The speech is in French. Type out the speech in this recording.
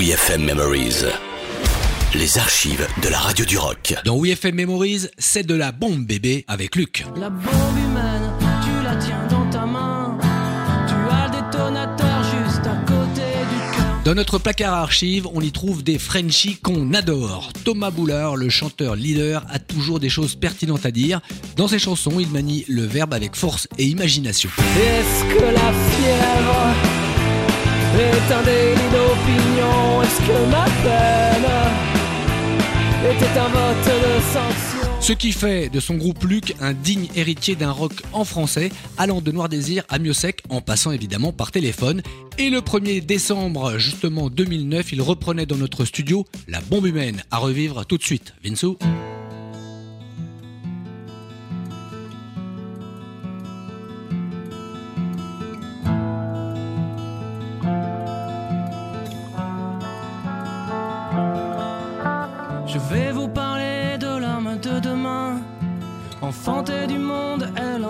WeFM Memories. Les archives de la radio du rock. Dans WeFM Memories, c'est de la bombe bébé avec Luc. La bombe humaine, tu la tiens dans ta main. Tu as le détonateur juste à côté du cœur. Dans notre placard archive, on y trouve des Frenchies qu'on adore. Thomas Boulard, le chanteur leader, a toujours des choses pertinentes à dire. Dans ses chansons, il manie le verbe avec force et imagination. Est-ce que la fièvre Ce qui fait de son groupe Luc un digne héritier d'un rock en français, allant de Noir Désir à Mieux Sec, en passant évidemment par téléphone. Et le 1er décembre, justement 2009, il reprenait dans notre studio La bombe humaine à revivre tout de suite. Vinsou Je vais vous parler de l'homme de demain. Enfantée du monde, elle